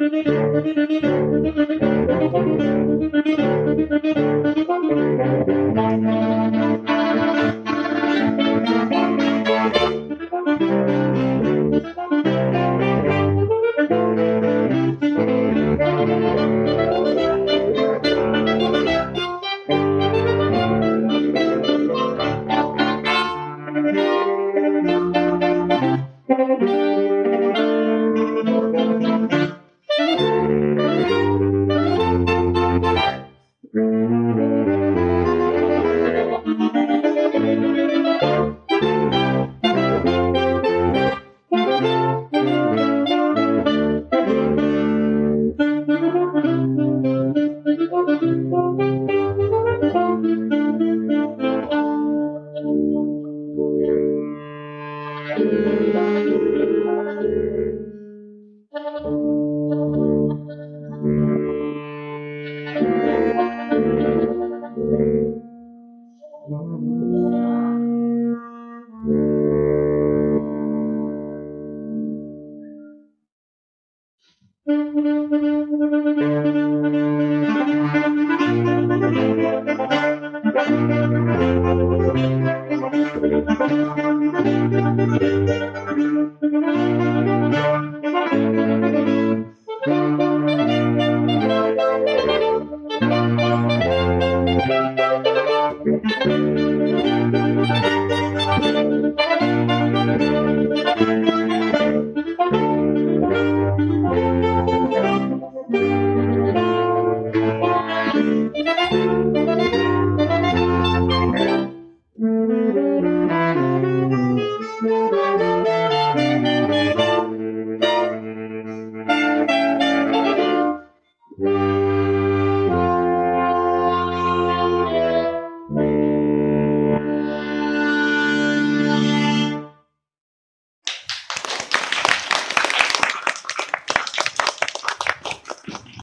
the Música